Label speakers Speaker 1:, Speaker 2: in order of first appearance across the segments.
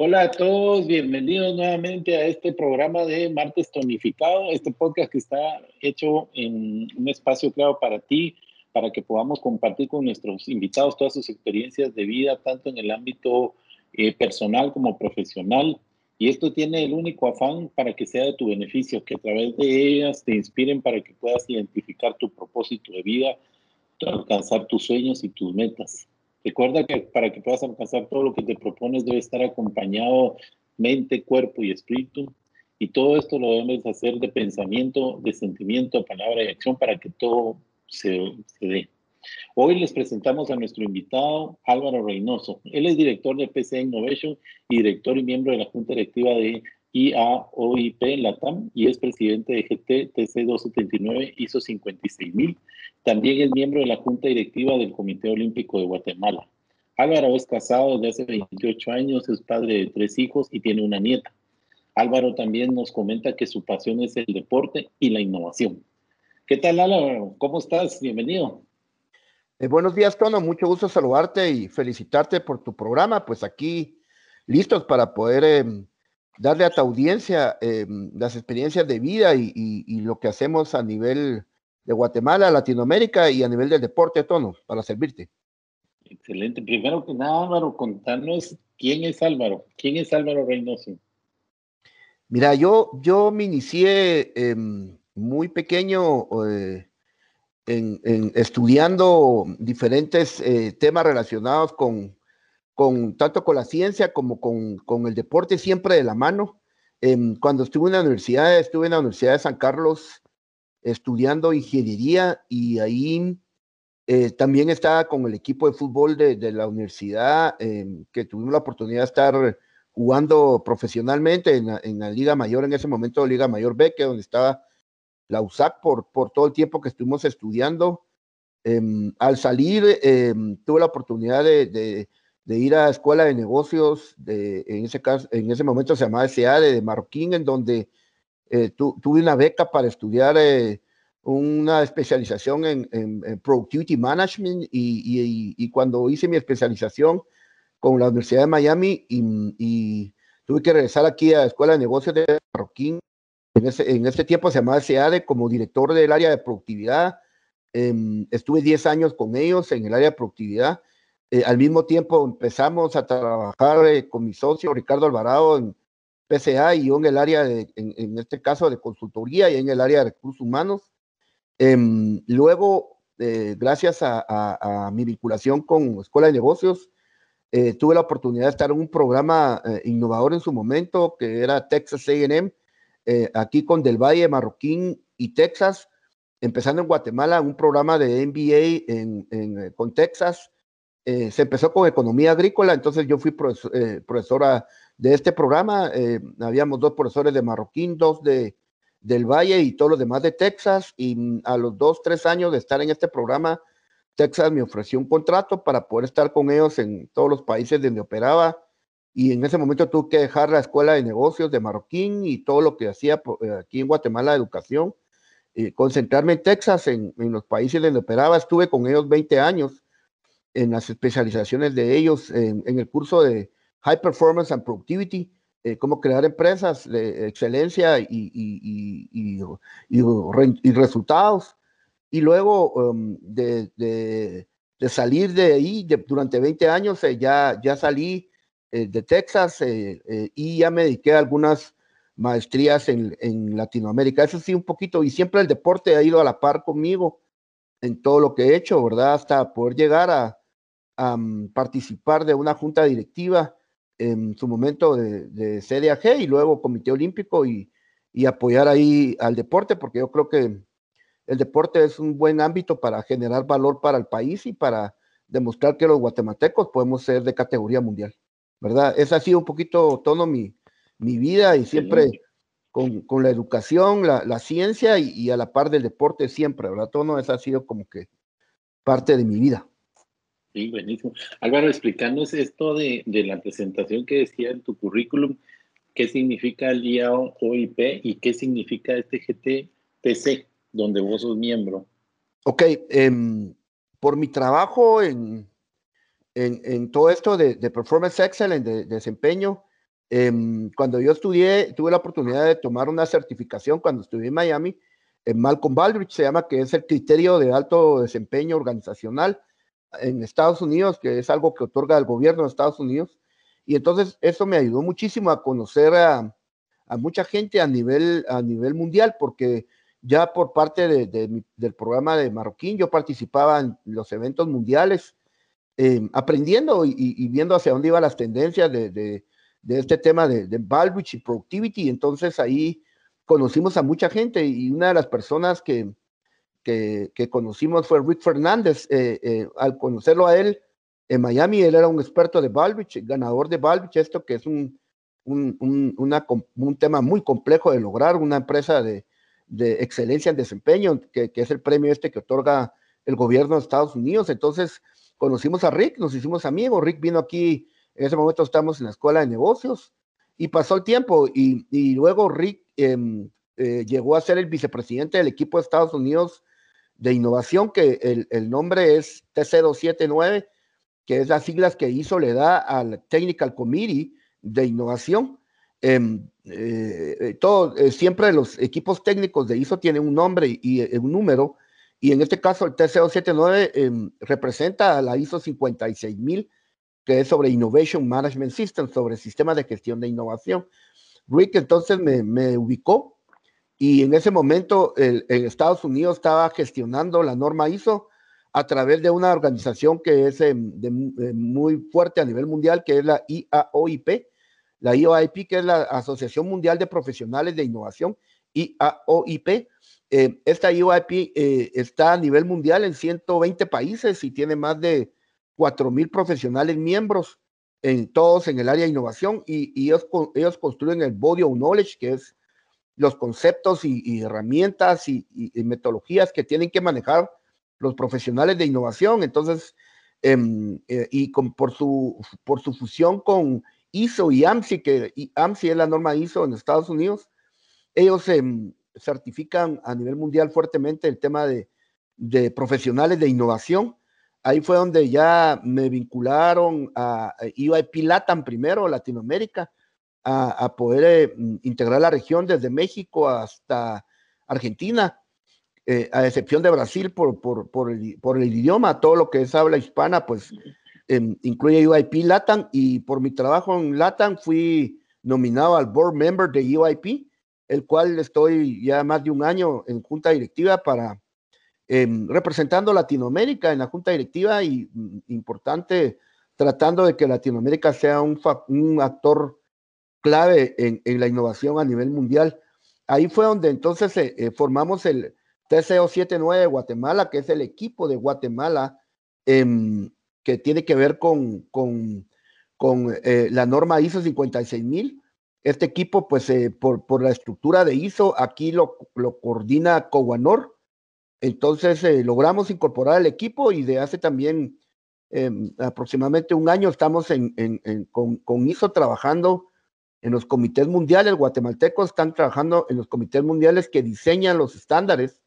Speaker 1: Hola a todos, bienvenidos nuevamente a este programa de Martes Tonificado, este podcast que está hecho en un espacio claro para ti, para que podamos compartir con nuestros invitados todas sus experiencias de vida, tanto en el ámbito eh, personal como profesional. Y esto tiene el único afán para que sea de tu beneficio, que a través de ellas te inspiren para que puedas identificar tu propósito de vida, alcanzar tus sueños y tus metas. Recuerda que para que puedas alcanzar todo lo que te propones debe estar acompañado mente, cuerpo y espíritu. Y todo esto lo debes hacer de pensamiento, de sentimiento, palabra y acción para que todo se, se. Hoy les presentamos a nuestro invitado Álvaro Reynoso. Él es director de PC Innovation y director y miembro de la Junta Directiva de IAOIP Latam y es presidente de GT TC 279 ISO 56000. También es miembro de la Junta Directiva del Comité Olímpico de Guatemala. Álvaro es casado desde hace 28 años, es padre de tres hijos y tiene una nieta. Álvaro también nos comenta que su pasión es el deporte y la innovación. ¿Qué tal, Álvaro? ¿Cómo estás? Bienvenido.
Speaker 2: Eh, buenos días, Tono. Mucho gusto saludarte y felicitarte por tu programa. Pues aquí listos para poder em, darle a tu audiencia em, las experiencias de vida y, lo que hacemos a nivel de Guatemala, Latinoamérica y a nivel del deporte, Tono, para servirte.
Speaker 1: Excelente. Primero que nada, Álvaro, contanos quién es Álvaro. ¿Quién es Álvaro Reynoso?
Speaker 2: Mira, yo, yo me inicié em, muy pequeño eh, en, estudiando diferentes eh, temas relacionados con tanto con la ciencia como con, el deporte siempre de la mano. Em, cuando estuve en la universidad, estuve en la Universidad de San Carlos estudiando ingeniería y ahí eh, también estaba con el equipo de fútbol de, la universidad, em, que tuvimos la oportunidad de estar jugando profesionalmente en la, Liga Mayor, en ese momento Liga Mayor B, que donde estaba la USAC por, por todo el tiempo que estuvimos estudiando. Em, al salir, tuve la oportunidad de de ir a escuela de negocios, de, en, ese caso, en ese momento se llamaba SA de, Marroquín, en donde eh, tuve una beca para estudiar eh, una especialización en, en, Productivity Management y, cuando hice mi especialización con la Universidad de Miami y, tuve que regresar aquí a la Escuela de Negocios de Marroquín, en ese, en ese tiempo se llamaba SEADE como director del área de productividad. Em, estuve 10 años con ellos en el área de productividad eh, al mismo tiempo empezamos a trabajar eh, con mi socio Ricardo Alvarado en PCA y yo en el área, de, en, este caso, de consultoría y en el área de recursos humanos. Em, luego, eh, gracias a, mi vinculación con Escuela de Negocios, tuve la oportunidad de estar en un programa innovador en su momento, que era Texas AM, aquí con Del Valle, Marroquín y Texas, empezando en Guatemala, un programa de MBA en, con Texas, eh, se empezó con economía agrícola, entonces yo fui eh, profesora de este programa. Eh, habíamos dos profesores de Marroquín, dos de, del Valle y todos los demás de Texas. Y mm, a los dos, tres años de estar en este programa, Texas me ofreció un contrato para poder estar con ellos en todos los países donde operaba. Y en ese momento tuve que dejar la escuela de negocios de Marroquín y todo lo que hacía aquí en Guatemala de educación, concentrarme en Texas, en, en los países donde operaba. Estuve con ellos 20 años en las especializaciones de ellos en, el curso de High Performance and Productivity, eh, cómo crear empresas de excelencia y, y, y, y resultados. Y luego um, de, de, de, salir de ahí, durante 20 años, eh, ya, ya salí eh, de Texas y ya me dediqué a algunas maestrías en, en Latinoamérica. Eso sí, un poquito, y siempre el deporte ha ido a la par conmigo en todo lo que he hecho, ¿verdad? Hasta poder llegar a, participar de una junta directiva en su momento de, de, CDAG y luego Comité Olímpico y, y, apoyar ahí al deporte, porque yo creo que el deporte es un buen ámbito para generar valor para el país y para demostrar que los guatemaltecos podemos ser de categoría mundial, ¿verdad? Esa ha sido un poquito todo mi, mi vida y siempre con, con, la educación, la, la ciencia y, y, a la par del deporte siempre, ¿verdad? Todo eso ha sido como que parte de mi vida.
Speaker 1: Sí, buenísimo. Álvaro, explícanos esto de, de la presentación que decía en tu currículum, qué significa el IAOIP y qué significa este GTTC, donde vos sos miembro.
Speaker 2: Ok, em, por mi trabajo en, en, en todo esto de, de, Performance Excellence, de, desempeño, em, cuando yo estudié, tuve la oportunidad de tomar una certificación cuando estudié en Miami, en Malcolm Baldrige se llama, que es el criterio de alto desempeño organizacional en Estados Unidos, que es algo que otorga el gobierno de Estados Unidos. Y entonces eso me ayudó muchísimo a conocer a, a mucha gente a nivel, a nivel mundial, porque ya por parte de, de, del programa de Marroquín, yo participaba en los eventos mundiales, eh, aprendiendo y, viendo hacia dónde iban las tendencias de, este tema de, de y Productivity. Entonces ahí conocimos a mucha gente y una de las personas que, conocimos fue Rick Fernández. Eh, eh, al conocerlo a él en Miami, él era un experto de Baldrige, ganador de Baldrige, esto que es un, un, tema muy complejo de lograr, una empresa de, excelencia en desempeño, que, es el premio este que otorga el gobierno de Estados Unidos. Entonces, conocimos a Rick, nos hicimos amigos. Rick vino aquí, en ese momento estamos en la escuela de negocios y pasó el tiempo y, luego Rick eh, eh, llegó a ser el vicepresidente del equipo de Estados Unidos de innovación, que el, el nombre es TC279, que es las siglas que hizo le da al Technical Committee de innovación. Em, eh, eh, todo, siempre los equipos técnicos de ISO tienen un nombre y un número, y en este caso el TC279 eh, representa a la ISO 56000, que es sobre Innovation Management System, sobre sistemas de gestión de innovación. Rick entonces me, ubicó y en ese momento el, Estados Unidos estaba gestionando la norma ISO a través de una organización que es eh, de, de muy fuerte a nivel mundial, que es la IAOIP, la IOIP, que es la Asociación Mundial de Profesionales de Innovación, IAOIP. Eh, esta IOIP eh, está a nivel mundial en 120 países y tiene más de 4.000 profesionales miembros, en todos en el área de innovación, y, ellos, construyen el Body of Knowledge, que es los conceptos y, herramientas y, metodologías que tienen que manejar los profesionales de innovación. Entonces, eh, eh, y por, su, por su fusión con ISO y AMSI, que AMSI es la norma ISO en Estados Unidos, ellos eh, certifican a nivel mundial fuertemente el tema de, profesionales de innovación. Ahí fue donde ya me vincularon a EYP Latam primero, Latinoamérica, a, poder eh, integrar la región desde México hasta Argentina, eh, a excepción de Brasil por, el, idioma, todo lo que es habla hispana, pues eh, incluye UIP LATAM y por mi trabajo en LATAM fui nominado al board member de UIP, el cual estoy ya más de un año en junta directiva para eh, representando Latinoamérica en la junta directiva y mm, importante tratando de que Latinoamérica sea un, actor clave en, la innovación a nivel mundial. Ahí fue donde entonces eh, eh, formamos el TCO 79 de Guatemala, que es el equipo de Guatemala eh, que tiene que ver con, con, con eh, la norma ISO 56000. Este equipo, pues eh, por, por, la estructura de ISO, aquí lo, lo coordina Cowanor. Entonces eh, logramos incorporar el equipo y de hace también em, aproximadamente un año estamos en, en, con, con ISO trabajando en los comités mundiales, guatemaltecos están trabajando en los comités mundiales que diseñan los estándares,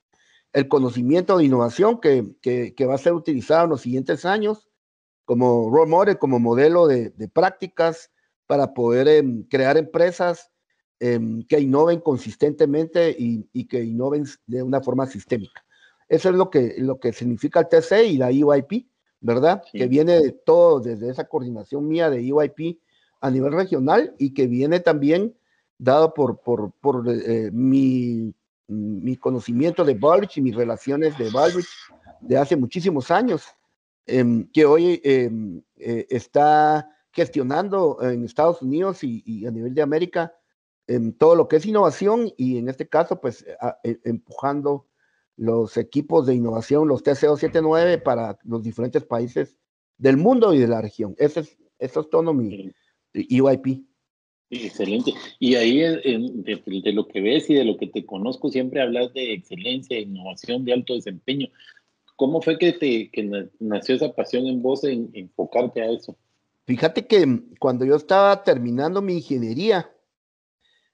Speaker 2: el conocimiento de innovación que, que, va a ser utilizado en los siguientes años como role como modelo de, de prácticas para poder eh, crear empresas eh, que innoven consistentemente y, y, que innoven de una forma sistémica. Eso es lo que, lo que significa el TC y la EYP, ¿verdad? Sí. Que viene de todo, desde esa coordinación mía de EYP a nivel regional y que viene también dado por, por, por eh, mi, mi, conocimiento de Baldrige y mis relaciones de Baldrige de hace muchísimos años, eh, que hoy eh, está gestionando en Estados Unidos y, y, a nivel de América en todo lo que es innovación y en este caso pues a, a, empujando los equipos de innovación, los TCO 79 para los diferentes países del mundo y de la región. Eso es, eso es todo mi, EYP.
Speaker 1: Excelente. Y ahí de, de, lo que ves y de lo que te conozco, siempre hablas de excelencia, innovación, de alto desempeño. ¿Cómo fue que, te, que nació esa pasión en vos en enfocarte a eso?
Speaker 2: Fíjate que cuando yo estaba terminando mi ingeniería,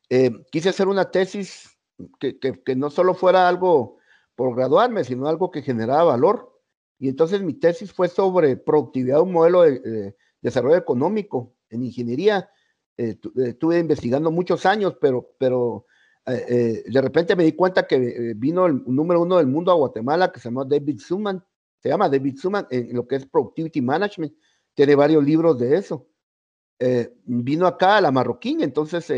Speaker 2: eh, quise hacer una tesis que, no solo fuera algo por graduarme, sino algo que generaba valor. Y entonces mi tesis fue sobre productividad, un modelo de desarrollo económico en ingeniería. Eh, eh, estuve investigando muchos años, pero, pero de repente me di cuenta que vino el número uno del mundo a Guatemala, que se llama David Suman, se llama David Suman en lo que es Productivity Management, tiene varios libros de eso. vino acá a la Marroquín, entonces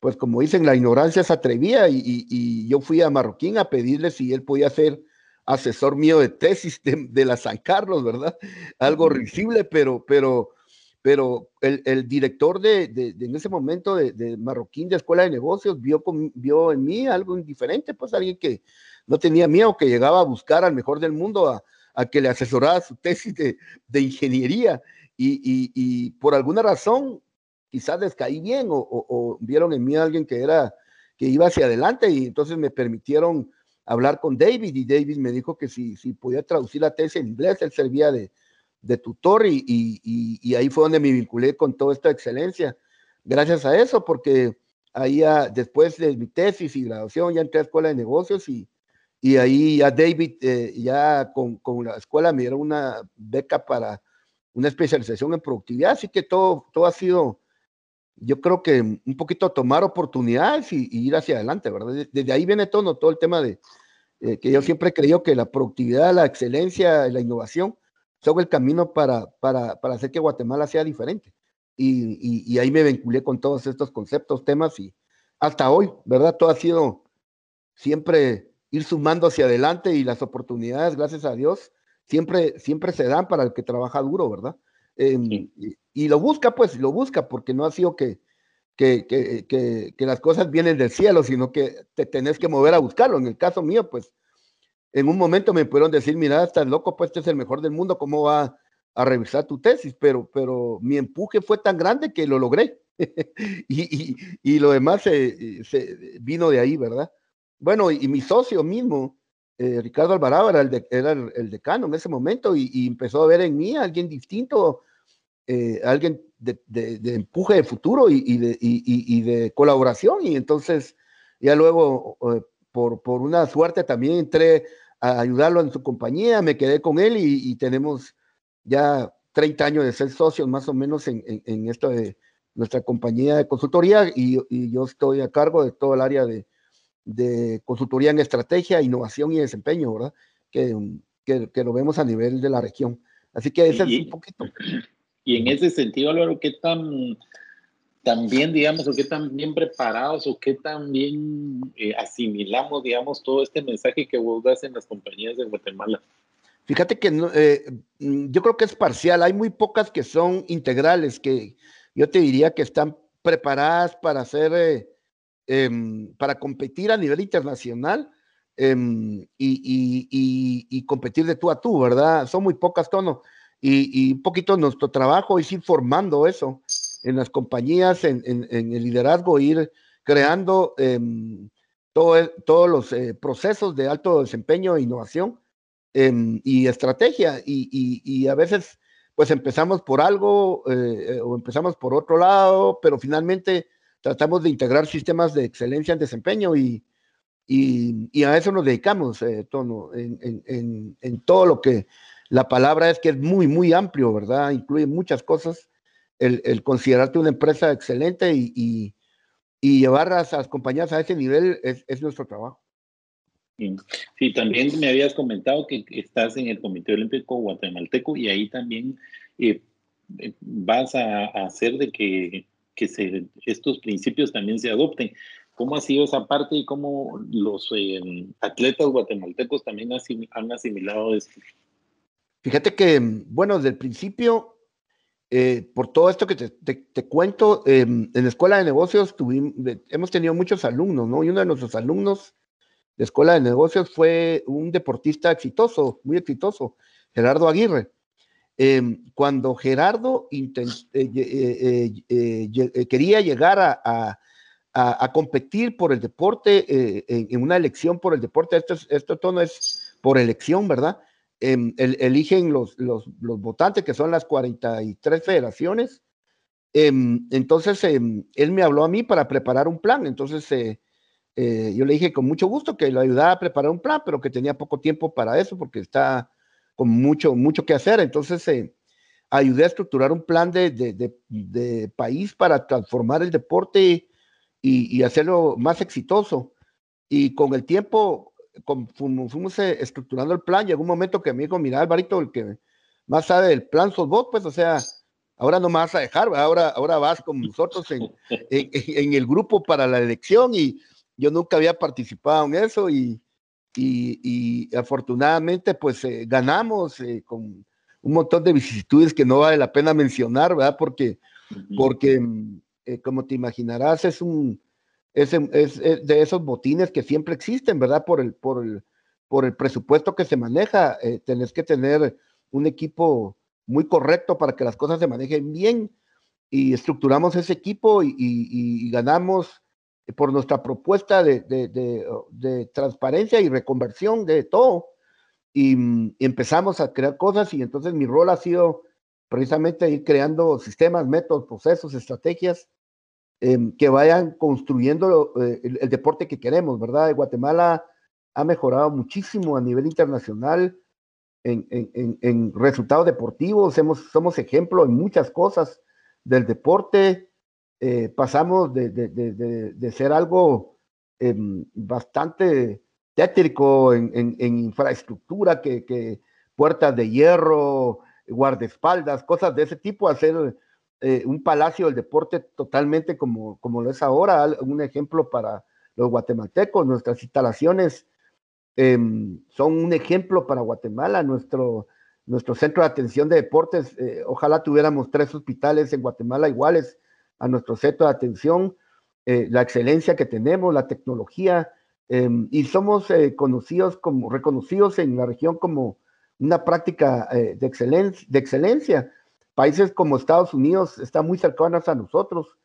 Speaker 2: pues como dicen, la ignorancia se atrevía y, yo fui a Marroquín a pedirle si él podía ser asesor mío de tesis de, la San Carlos, ¿verdad? Algo risible, pero, pero, pero el, director de, en ese momento de, Marroquín de Escuela de Negocios vio, vio en mí algo indiferente, pues alguien que no tenía miedo, que llegaba a buscar al mejor del mundo a, que le asesorara su tesis de, ingeniería. Y, y, por alguna razón quizás les caí bien o, vieron en mí a alguien que era, que iba hacia adelante y entonces me permitieron hablar con David y David me dijo que si, si podía traducir la tesis en inglés, él servía de, de tutor y, y, y, ahí fue donde me vinculé con toda esta excelencia. Gracias a eso, porque ahí después de mi tesis y graduación ya entré a la escuela de negocios y, y ahí ya David, eh, ya con, con, la escuela me dieron una beca para una especialización en productividad, así que todo, todo ha sido yo creo que un poquito tomar oportunidades y, ir hacia adelante, ¿verdad? Desde ahí viene todo, todo el tema de eh, que yo siempre he que la productividad, la excelencia, la innovación son el camino para, para, para hacer que Guatemala sea diferente. Y, y, ahí me vinculé con todos estos conceptos, temas y hasta hoy, ¿verdad? Todo ha sido siempre ir sumando hacia adelante y las oportunidades, gracias a Dios, siempre, siempre se dan para el que trabaja duro, ¿verdad? Em, y, lo busca, pues, lo busca, porque no ha sido que, que, que, que, las cosas vienen del cielo, sino que te tenés que mover a buscarlo. En el caso mío, pues, en un momento me pudieron decir, mira, estás loco, pues este es el mejor del mundo, ¿cómo va a revisar tu tesis? Pero, pero mi empuje fue tan grande que lo logré. y, y, y, lo demás se, se, vino de ahí, ¿verdad? Bueno, y, mi socio mismo, eh, Ricardo Alvarado, era, el, decano en ese momento y, empezó a ver en mí alguien distinto, eh, alguien de, empuje de futuro y, de, colaboración. Y entonces ya luego, eh, por, una suerte, también entré a ayudarlo en su compañía, me quedé con él y, tenemos ya 30 años de ser socios más o menos en, esto de nuestra compañía de consultoría y, yo estoy a cargo de todo el área de, consultoría en estrategia, innovación y desempeño, ¿verdad? Que, que, lo vemos a nivel de la región. Así que ese es un poquito.
Speaker 1: Y en ese sentido, Álvaro, ¿qué tan, tan bien, digamos, o qué tan bien preparados o qué tan bien eh, asimilamos, digamos, todo este mensaje que vos das en las compañías de Guatemala?
Speaker 2: Fíjate que eh, yo creo que es parcial. Hay muy pocas que son integrales, que yo te diría que están preparadas para hacer, eh, para competir a nivel internacional em, y, competir de tú a tú, ¿verdad? Son muy pocas, Tono y, un poquito nuestro trabajo es ir formando eso en las compañías, en, el liderazgo, ir creando em, todo, todos los eh, procesos de alto desempeño e innovación y estrategia. Y, a veces, pues empezamos por algo eh, o empezamos por otro lado, pero finalmente tratamos de integrar sistemas de excelencia en desempeño y, y, a eso nos dedicamos, eh, en, en, todo lo que la palabra es que es muy, muy amplio, ¿verdad? Incluye muchas cosas. El, considerarte una empresa excelente y, llevar a las compañías a ese nivel es, nuestro trabajo.
Speaker 1: Sí, también me habías comentado que estás en el Comité Olímpico Guatemalteco y ahí también eh, eh, vas a, hacer de que, estos principios también se adopten. ¿Cómo ha sido esa parte y cómo los eh, atletas guatemaltecos también han asimilado esto?
Speaker 2: Fíjate que, bueno, desde el principio, eh, por todo esto que te, cuento, em, en la escuela de negocios tuvimos, hemos tenido muchos alumnos, ¿no? Y uno de nuestros alumnos de escuela de negocios fue un deportista exitoso, muy exitoso, Gerardo Aguirre. Em, cuando Gerardo eh, eh, quería llegar a, competir por el deporte, en, una elección por el deporte, esto, esto todo no es por elección, ¿verdad? em, eligen los, votantes, que son las 43 federaciones. Em, entonces, él me habló a mí para preparar un plan. Entonces, eh, eh, yo le dije con mucho gusto que lo ayudaba a preparar un plan, pero que tenía poco tiempo para eso porque está con mucho, mucho que hacer. Entonces, eh, ayudé a estructurar un plan de, de, país para transformar el deporte y, hacerlo más exitoso. Y con el tiempo, como fuimos eh, estructurando el plan, llegó un momento que me dijo, mira, Alvarito, el que más sabe del plan sos vos, pues, o sea, ahora no me vas a dejar, ahora, ahora vas con nosotros en, en, en, el grupo para la elección y yo nunca había participado en eso y, y, y afortunadamente pues eh, ganamos eh, con un montón de vicisitudes que no vale la pena mencionar, ¿verdad? Porque, porque eh, como te imaginarás, es un, es, es, es, de esos botines que siempre existen, ¿verdad? Por el, por el, por el presupuesto que se maneja, tenés que tener un equipo muy correcto para que las cosas se manejen bien y estructuramos ese equipo y, y, y ganamos por nuestra propuesta de, de, de, transparencia y reconversión de todo. Y, y, empezamos a crear cosas y entonces mi rol ha sido precisamente ir creando sistemas, métodos, procesos, estrategias eh, que vayan construyendo eh, el, el, deporte que queremos, ¿verdad? Guatemala ha mejorado muchísimo a nivel internacional en, en, en resultados deportivos, hemos, somos ejemplo en muchas cosas del deporte, eh, pasamos de, de, de, de, ser algo eh, bastante tétrico en, en, infraestructura, que, que, puertas de hierro, guardaespaldas, cosas de ese tipo, a ser eh, un palacio del deporte totalmente como, como lo es ahora, un ejemplo para los guatemaltecos, nuestras instalaciones em, son un ejemplo para Guatemala, nuestro, nuestro centro de atención de deportes, eh, ojalá tuviéramos tres hospitales en Guatemala iguales a nuestro centro de atención, eh, la excelencia que tenemos, la tecnología, eh, y somos eh, conocidos como, reconocidos en la región como una práctica eh, de, excelencia. Países como Estados Unidos están muy cercanos a nosotros,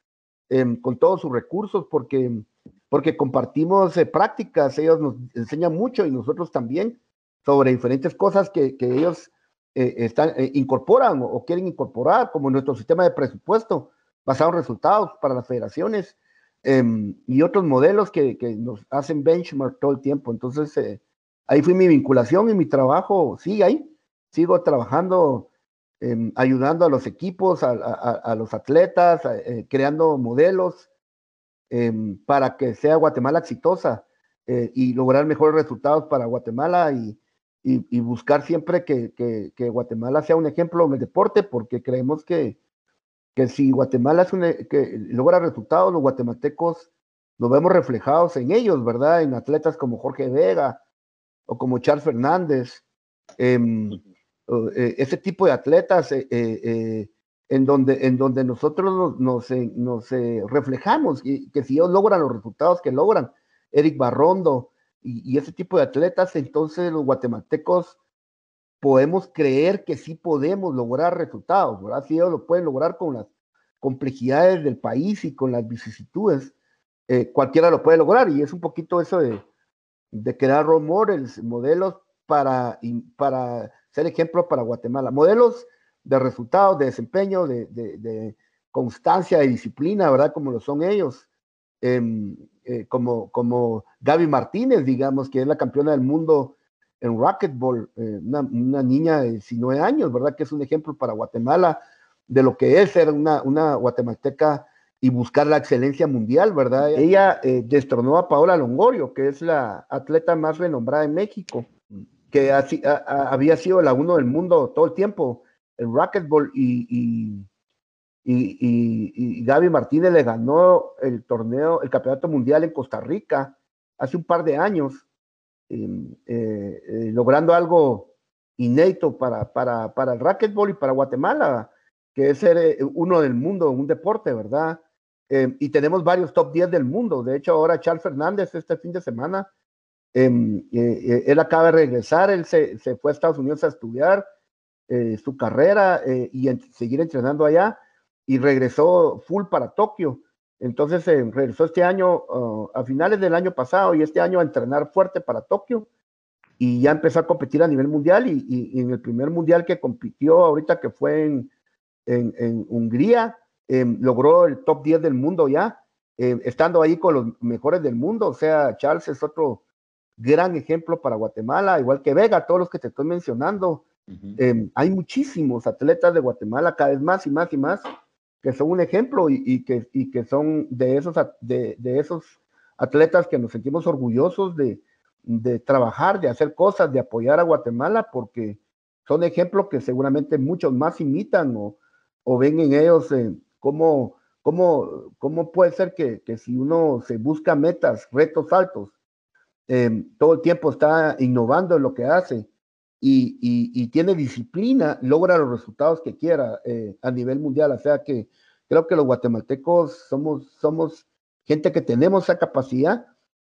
Speaker 2: em, con todos sus recursos, porque, porque compartimos prácticas, ellos nos enseñan mucho y nosotros también sobre diferentes cosas que, que ellos están, incorporan o quieren incorporar, como nuestro sistema de presupuesto basado en resultados para las federaciones eh, y otros modelos que, que, nos hacen benchmark todo el tiempo. Entonces, eh, ahí fue mi vinculación y mi trabajo sigue ahí. Sigo trabajando, eh, ayudando a los equipos, a, a, a los atletas, eh, creando modelos em, para que sea Guatemala exitosa eh, y lograr mejores resultados para Guatemala y, y, y buscar siempre que, que, que Guatemala sea un ejemplo en el deporte porque creemos que que si Guatemala es una, que logra resultados, los guatemaltecos nos vemos reflejados en ellos, ¿verdad? En atletas como Jorge Vega o como Charles Fernández, eh, eh, ese tipo de atletas eh, eh, en, donde, en donde nosotros nos, nos, eh, nos eh, reflejamos y que si ellos logran los resultados que logran, Eric Barrondo y, y ese tipo de atletas, entonces los guatemaltecos podemos creer que sí podemos lograr resultados, ¿verdad? Si ellos lo pueden lograr con las complejidades del país y con las vicisitudes, eh, cualquiera lo puede lograr y es un poquito eso de, de crear role models, modelos para, para ser ejemplo para Guatemala, modelos de resultados, de desempeño, de, de, de constancia, de disciplina, ¿verdad? Como lo son ellos. Eh, eh, como, como Gaby Martínez, digamos, que es la campeona del mundo en racquetball, eh, una, una, niña de 19 años, ¿verdad? Que es un ejemplo para Guatemala de lo que es ser una, una guatemalteca y buscar la excelencia mundial, ¿verdad? Ella eh, destronó a Paola Longorio, que es la atleta más renombrada en México, que ha, ha, había sido la uno del mundo todo el tiempo en racquetball y, y, y, y, Gaby Martínez le ganó el torneo, el campeonato mundial en Costa Rica hace un par de años logrando algo inédito para, para, para el racquetball y para Guatemala, que es ser eh, uno del mundo, un deporte, ¿verdad? Eh, y tenemos varios top 10 del mundo. De hecho, ahora Charles Fernández este fin de semana, em, eh, él acaba de regresar, él se, se, fue a Estados Unidos a estudiar su carrera y seguir entrenando allá y regresó full para Tokio. Entonces eh, regresó este año, uh, a finales del año pasado y este año a entrenar fuerte para Tokio. y ya empezó a competir a nivel mundial y, en el primer mundial que compitió ahorita que fue en, en, Hungría, em, logró el top 10 del mundo ya, em, estando ahí con los mejores del mundo, o sea, Charles es otro gran ejemplo para Guatemala, igual que Vega, todos los que te estoy mencionando. Em, hay muchísimos atletas de Guatemala, cada vez más y más y más, que son un ejemplo y, que, y que son de esos, de, de, esos atletas que nos sentimos orgullosos de, de trabajar, de hacer cosas, de apoyar a Guatemala, porque son ejemplos que seguramente muchos más imitan o, o ven en ellos eh, cómo, cómo, cómo, puede ser que, que, si uno se busca metas, retos altos, eh, todo el tiempo está innovando en lo que hace y, tiene disciplina, logra los resultados que quiera eh, a nivel mundial. O sea que creo que los guatemaltecos somos, somos gente que tenemos esa capacidad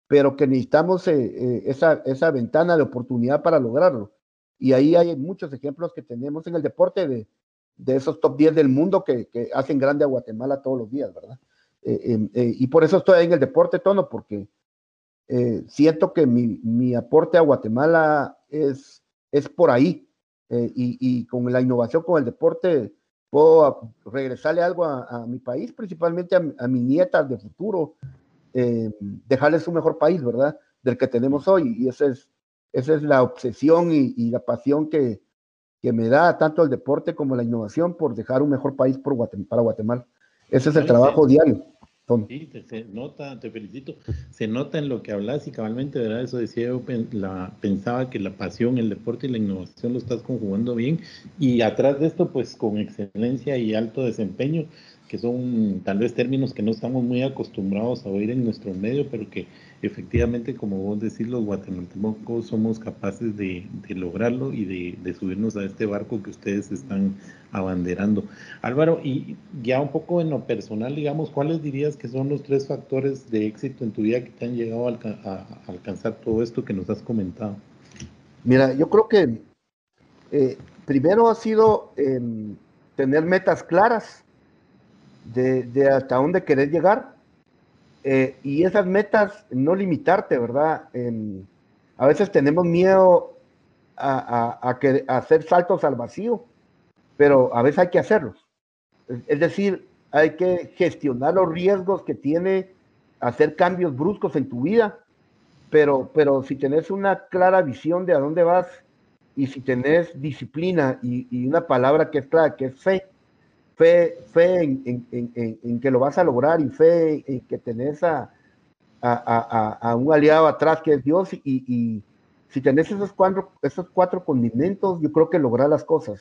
Speaker 2: pero que necesitamos eh, eh, esa, esa ventana de oportunidad para lograrlo. Y ahí hay muchos ejemplos que tenemos en el deporte de, de esos top 10 del mundo que, hacen grande a Guatemala todos los días, ¿verdad? Em, y por eso estoy ahí en el deporte, Tono, porque siento que mi, mi, aporte a Guatemala es, es por ahí. Y, y, con la innovación con el deporte puedo regresarle algo a, a mi país, principalmente a, a mis nietas de futuro, eh, dejarles un mejor país, ¿verdad? Del que tenemos hoy. Y esa es, esa es la obsesión y, la pasión que, que, me da tanto el deporte como la innovación por dejar un mejor país por para Guatemala. Ese es el trabajo diario.
Speaker 1: Sí, se nota, te felicito. Se nota en lo que hablas y cabalmente, ¿verdad? Eso decía yo, la, pensaba que la pasión, el deporte y la innovación lo estás conjugando bien. Y atrás de esto, pues con excelencia y alto desempeño, que son tal vez términos que no estamos muy acostumbrados a oír en nuestro medio, pero que efectivamente, como vos decís, los guatemaltecos somos capaces de, lograrlo y de, subirnos a este barco que ustedes están abanderando. Álvaro, y ya un poco en lo personal, digamos, ¿cuáles dirías que son los tres factores de éxito en tu vida que te han llegado a, alcanzar todo esto que nos has comentado?
Speaker 2: Mira, yo creo que eh, primero ha sido em, tener metas claras de, hasta dónde querés llegar eh, y esas metas no limitarte, ¿verdad? a veces tenemos miedo a, hacer saltos al vacío, pero a veces hay que hacerlos. Es, decir, hay que gestionar los riesgos que tiene hacer cambios bruscos en tu vida, pero, pero si tenés una clara visión de a dónde vas y si tenés disciplina y, y una palabra que es clara, que es fe, fe, fe en, que lo vas a lograr y fe en que tenés a, un aliado atrás que es Dios y, si tenés esos cuatro, esos cuatro condimentos, yo creo que lograr las cosas.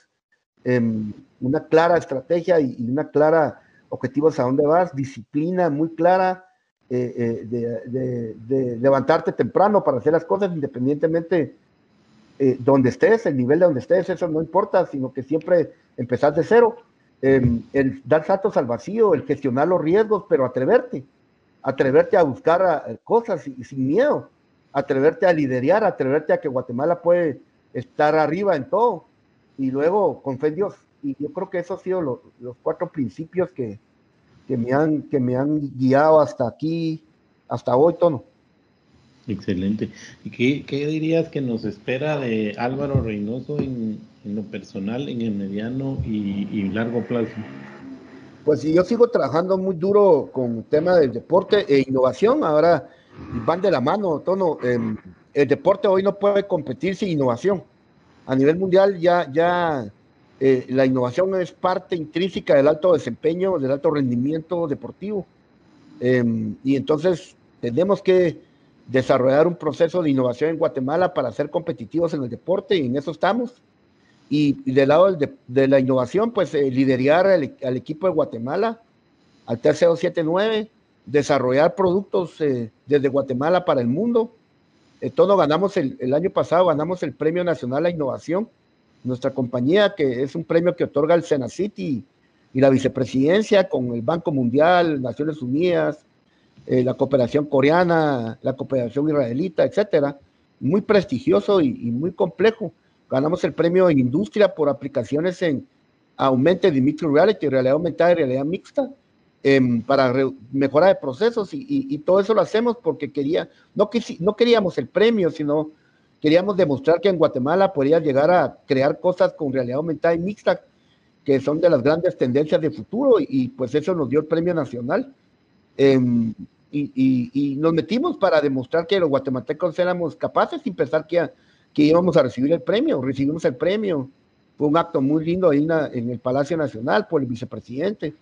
Speaker 2: Em, una clara estrategia y, una clara objetivos a dónde vas, disciplina muy clara, eh, eh, de, levantarte temprano para hacer las cosas independientemente eh, donde estés, el nivel de donde estés, eso no importa, sino que siempre empezás de cero Em, el dar saltos al vacío, el gestionar los riesgos, pero atreverte, atreverte a buscar eh, cosas y, sin miedo, atreverte a liderar, atreverte a que Guatemala puede estar arriba en todo y luego con fe en Dios. Y yo creo que esos han sido los cuatro principios que, que, me han, que me han guiado hasta aquí, hasta hoy, Tono.
Speaker 1: Excelente. ¿Y qué, qué, dirías que nos espera de Álvaro Reynoso en, en lo personal, en el mediano y, largo plazo?
Speaker 2: Pues si yo sigo trabajando muy duro con el tema del deporte e innovación, ahora van de la mano, Tono. Em, el deporte hoy no puede competir sin innovación. A nivel mundial ya, ya eh, la innovación es parte intrínseca del alto desempeño, del alto rendimiento deportivo. Em, y entonces tenemos que desarrollar un proceso de innovación en Guatemala para ser competitivos en el deporte y en eso estamos. Y, del lado de, la innovación, pues eh, liderar al, equipo de Guatemala, al TC279, desarrollar productos eh, desde Guatemala para el mundo. Eh, todo ganamos el, año pasado, ganamos el Premio Nacional a Innovación, nuestra compañía, que es un premio que otorga el Senacity y la vicepresidencia con el Banco Mundial, Naciones Unidas, eh, la cooperación coreana, la cooperación israelita, etcétera. Muy prestigioso y, muy complejo. Ganamos el premio en industria por aplicaciones en Augmented y Mixed Reality, realidad aumentada y realidad mixta, em, para mejora de procesos y, todo eso lo hacemos porque quería, no, no queríamos el premio, sino queríamos demostrar que en Guatemala podía llegar a crear cosas con realidad aumentada y mixta, que son de las grandes tendencias de futuro, y, pues eso nos dio el premio nacional. Em, y, nos metimos para demostrar que los guatemaltecos éramos capaces sin pensar que, que íbamos a recibir el premio. Recibimos el premio. Fue un acto muy lindo ahí en, el Palacio Nacional por el vicepresidente.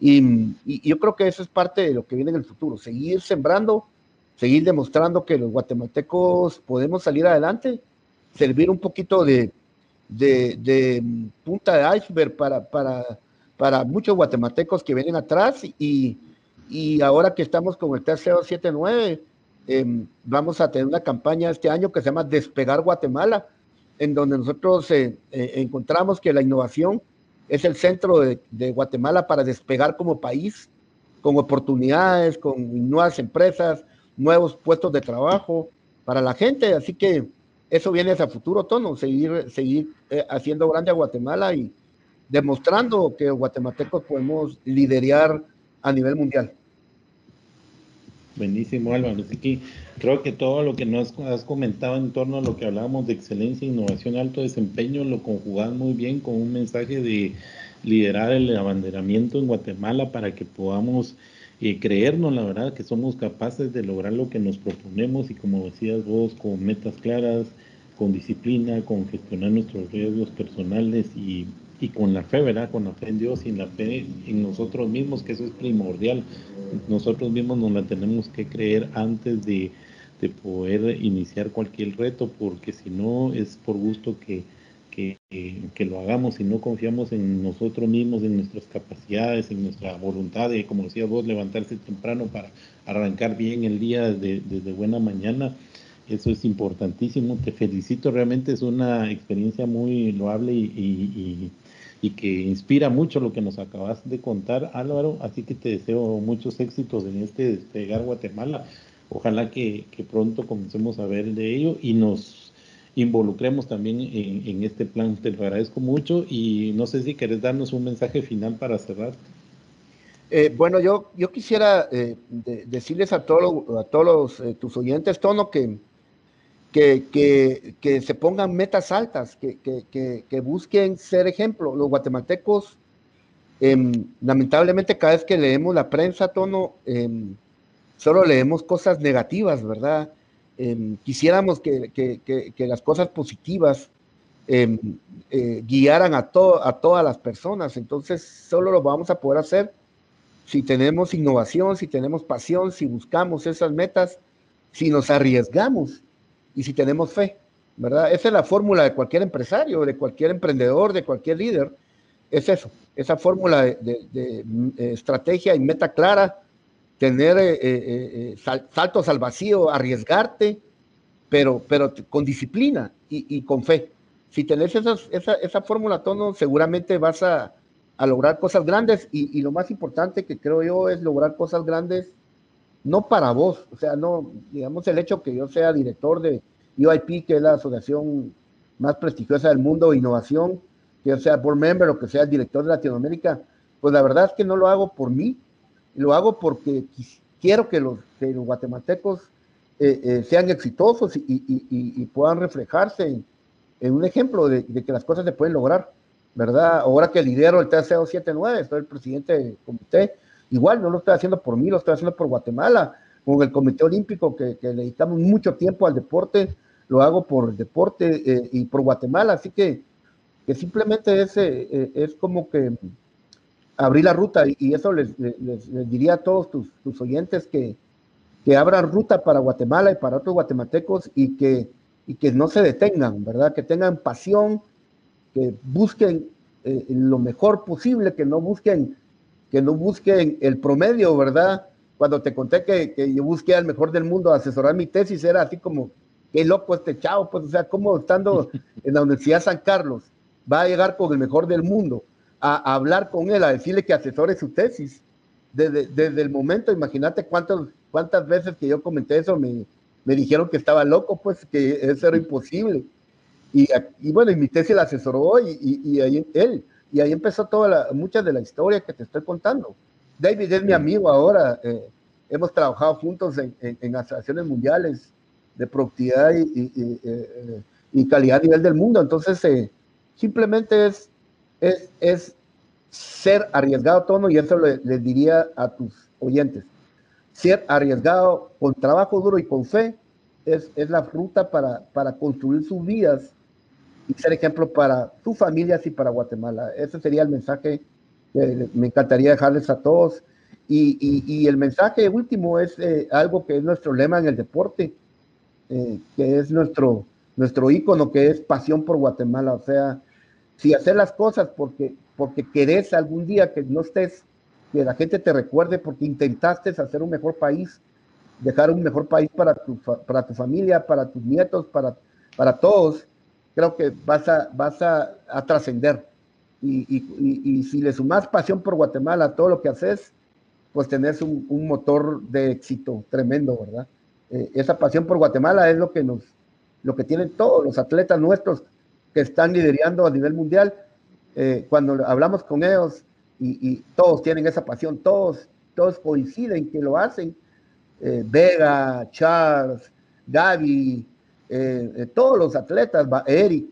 Speaker 2: Y, yo creo que eso es parte de lo que viene en el futuro, seguir sembrando, seguir demostrando que los guatemaltecos podemos salir adelante, servir un poquito de, de, punta de iceberg para, para, para muchos guatemaltecos que vienen atrás y, y ahora que estamos con el TCO 79, em, vamos a tener una campaña este año que se llama Despegar Guatemala, en donde nosotros eh, eh, encontramos que la innovación es el centro de, Guatemala para despegar como país, con oportunidades, con nuevas empresas, nuevos puestos de trabajo para la gente. Así que eso viene hacia futuro tono, seguir, seguir eh, haciendo grande a Guatemala y demostrando que los guatemaltecos podemos liderar a nivel mundial.
Speaker 1: Buenísimo, Álvaro. Así que creo que todo lo que nos has comentado en torno a lo que hablábamos de excelencia, innovación, alto desempeño, lo conjugas muy bien con un mensaje de liderar el abanderamiento en Guatemala para que podamos eh, creernos, la verdad, que somos capaces de lograr lo que nos proponemos y como decías vos, con metas claras, con disciplina, con gestionar nuestros riesgos personales y y con la fe, ¿verdad? Con la fe en Dios y la fe en nosotros mismos, que eso es primordial. Nosotros mismos nos la tenemos que creer antes de, de poder iniciar cualquier reto, porque si no es por gusto que, que, que, lo hagamos, si no confiamos en nosotros mismos, en nuestras capacidades, en nuestra voluntad de, como decía vos, levantarse temprano para arrancar bien el día desde, desde buena mañana. Eso es importantísimo. Te felicito, realmente es una experiencia muy loable y, y y que inspira mucho lo que nos acabas de contar, Álvaro. Así que te deseo muchos éxitos en este despegar Guatemala. Ojalá que, pronto comencemos a ver de ello y nos involucremos también en, este plan. Te lo agradezco mucho y no sé si querés darnos un mensaje final para cerrar.
Speaker 2: Eh, bueno, yo, yo quisiera eh, decirles a, todos a todos eh, tus oyentes, Tono, que, que, se pongan metas altas, que, busquen ser ejemplo. Los guatemaltecos, em, lamentablemente cada vez que leemos la prensa, tono, em, solo leemos cosas negativas, ¿verdad? Em, quisiéramos que, las cosas positivas eh, guiaran a, a todas las personas, entonces solo lo vamos a poder hacer si tenemos innovación, si tenemos pasión, si buscamos esas metas, si nos arriesgamos y si tenemos fe, ¿verdad? Esa es la fórmula de cualquier empresario, de cualquier emprendedor, de cualquier líder. Es eso, esa fórmula de, eh, estrategia y meta clara, tener eh, eh, saltos al vacío, arriesgarte, pero, pero con disciplina y, con fe. Si tenés esa, esa fórmula, Tono, seguramente vas a, a lograr cosas grandes y, y, lo más importante que creo yo es lograr cosas grandes no para vos, o sea, no, digamos, el hecho que yo sea director de UIP, que es la asociación más prestigiosa del mundo de innovación, que yo sea board member o que sea el director de Latinoamérica, pues la verdad es que no lo hago por mí, lo hago porque quiero que los, guatemaltecos eh, eh, sean exitosos y, puedan reflejarse en, un ejemplo de, que las cosas se pueden lograr, ¿verdad? Ahora que lidero el TCO 79, soy el presidente del comité, Igual no lo estoy haciendo por mí, lo estoy haciendo por Guatemala, con el Comité Olímpico, que, le dedicamos mucho tiempo al deporte, lo hago por el deporte eh, y por Guatemala, así que, que simplemente es, eh, eh, es como que abrir la ruta y, eso les, diría a todos tus, tus oyentes que, que, abran ruta para Guatemala y para otros guatemaltecos y que, y que no se detengan, ¿verdad? Que tengan pasión, que busquen lo mejor posible, que no busquen que no busquen el promedio, ¿verdad? Cuando te conté que, que yo busqué al mejor del mundo a asesorar mi tesis, era así como, qué loco este chavo, pues, o sea, como estando en la Universidad San Carlos, va a llegar con el mejor del mundo a, hablar con él, a decirle que asesore su tesis. Desde, desde el momento, imagínate cuántas cuántas veces que yo comenté eso, me, me dijeron que estaba loco, pues que eso era imposible. Y, y bueno, mi tesis la asesoró y, y, y ahí él. Y ahí empezó toda la, mucha de la historia que te estoy contando. David es mi amigo ahora, eh, hemos trabajado juntos en, en, asociaciones mundiales de productividad y, calidad a nivel del mundo. Entonces, eh, simplemente es, es, es, ser arriesgado, Tono, y eso les le diría a tus oyentes. Ser arriesgado con trabajo duro y con fe es, es la ruta para, para construir sus vidas y ser ejemplo para tus familias y para Guatemala. Ese sería el mensaje que me encantaría dejarles a todos. Y, y, el mensaje último es eh, algo que es nuestro lema en el deporte, eh, que es nuestro, nuestro ícono, que es pasión por Guatemala. O sea, si hacer las cosas porque, porque querés algún día que no estés, que la gente te recuerde porque intentaste hacer un mejor país, dejar un mejor país para tu, para tu familia, para tus nietos, para, para todos, creo que vas a, vas a, trascender. Y, si le sumas pasión por Guatemala a todo lo que haces, pues tenés un, motor de éxito tremendo, ¿verdad? Eh, esa pasión por Guatemala es lo que nos, lo que tienen todos los atletas nuestros que están liderando a nivel mundial. Eh, cuando hablamos con ellos y, todos tienen esa pasión, todos, todos coinciden que lo hacen. Eh, Vega, Charles, Gaby, eh, eh, todos los atletas, Eric,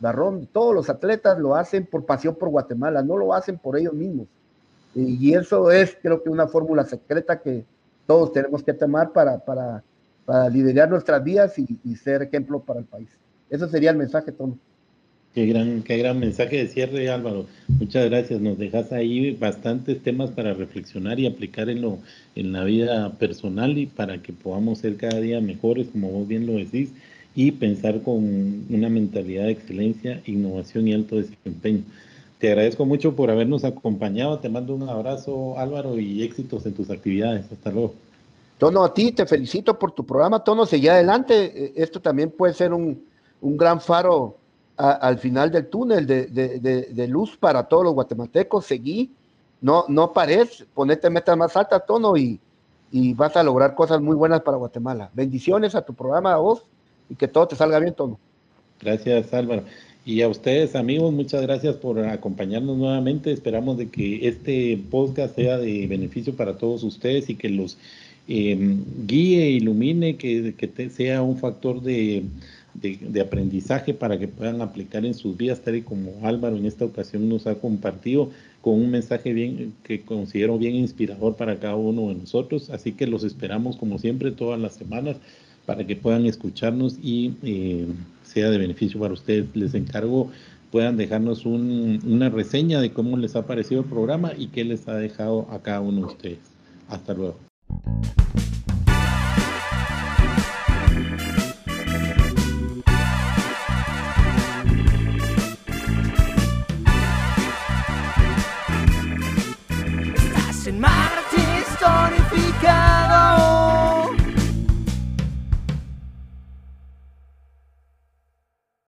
Speaker 2: Barrón, todos los atletas lo hacen por pasión por Guatemala, no lo hacen por ellos mismos. Y, eso es, creo que, una fórmula secreta que todos tenemos que tomar para, para, para liderar nuestras vidas y, ser ejemplo para el país. Eso sería el mensaje, Tono.
Speaker 1: Qué gran, qué gran mensaje de cierre, Álvaro. Muchas gracias. Nos dejas ahí bastantes temas para reflexionar y aplicar en, lo, en la vida personal y para que podamos ser cada día mejores, como vos bien lo decís y pensar con una mentalidad de excelencia, innovación y alto desempeño. Te agradezco mucho por habernos acompañado. Te mando un abrazo, Álvaro, y éxitos en tus actividades. Hasta luego.
Speaker 2: Tono, a ti te felicito por tu programa. Tono, seguí adelante. Eh, esto también puede ser un, un gran faro al final del túnel de, de, de, luz para todos los guatemaltecos. Seguí, no, no pares, ponete metas más altas, Tono, y, y vas a lograr cosas muy buenas para Guatemala. Bendiciones a tu programa, a vos que todo te salga bien, todo.
Speaker 1: Gracias, Álvaro. Y a ustedes, amigos, muchas gracias por acompañarnos nuevamente. Esperamos de que este podcast sea de beneficio para todos ustedes y que los eh, guíe, ilumine, que, que sea un factor de, de, aprendizaje para que puedan aplicar en sus vidas, tal y como Álvaro en esta ocasión nos ha compartido con un mensaje bien que considero bien inspirador para cada uno de nosotros. Así que los esperamos como siempre todas las semanas para que puedan escucharnos y eh, sea de beneficio para ustedes. Les encargo puedan dejarnos una reseña de cómo les ha parecido el programa y qué les ha dejado a cada uno de ustedes. Hasta luego.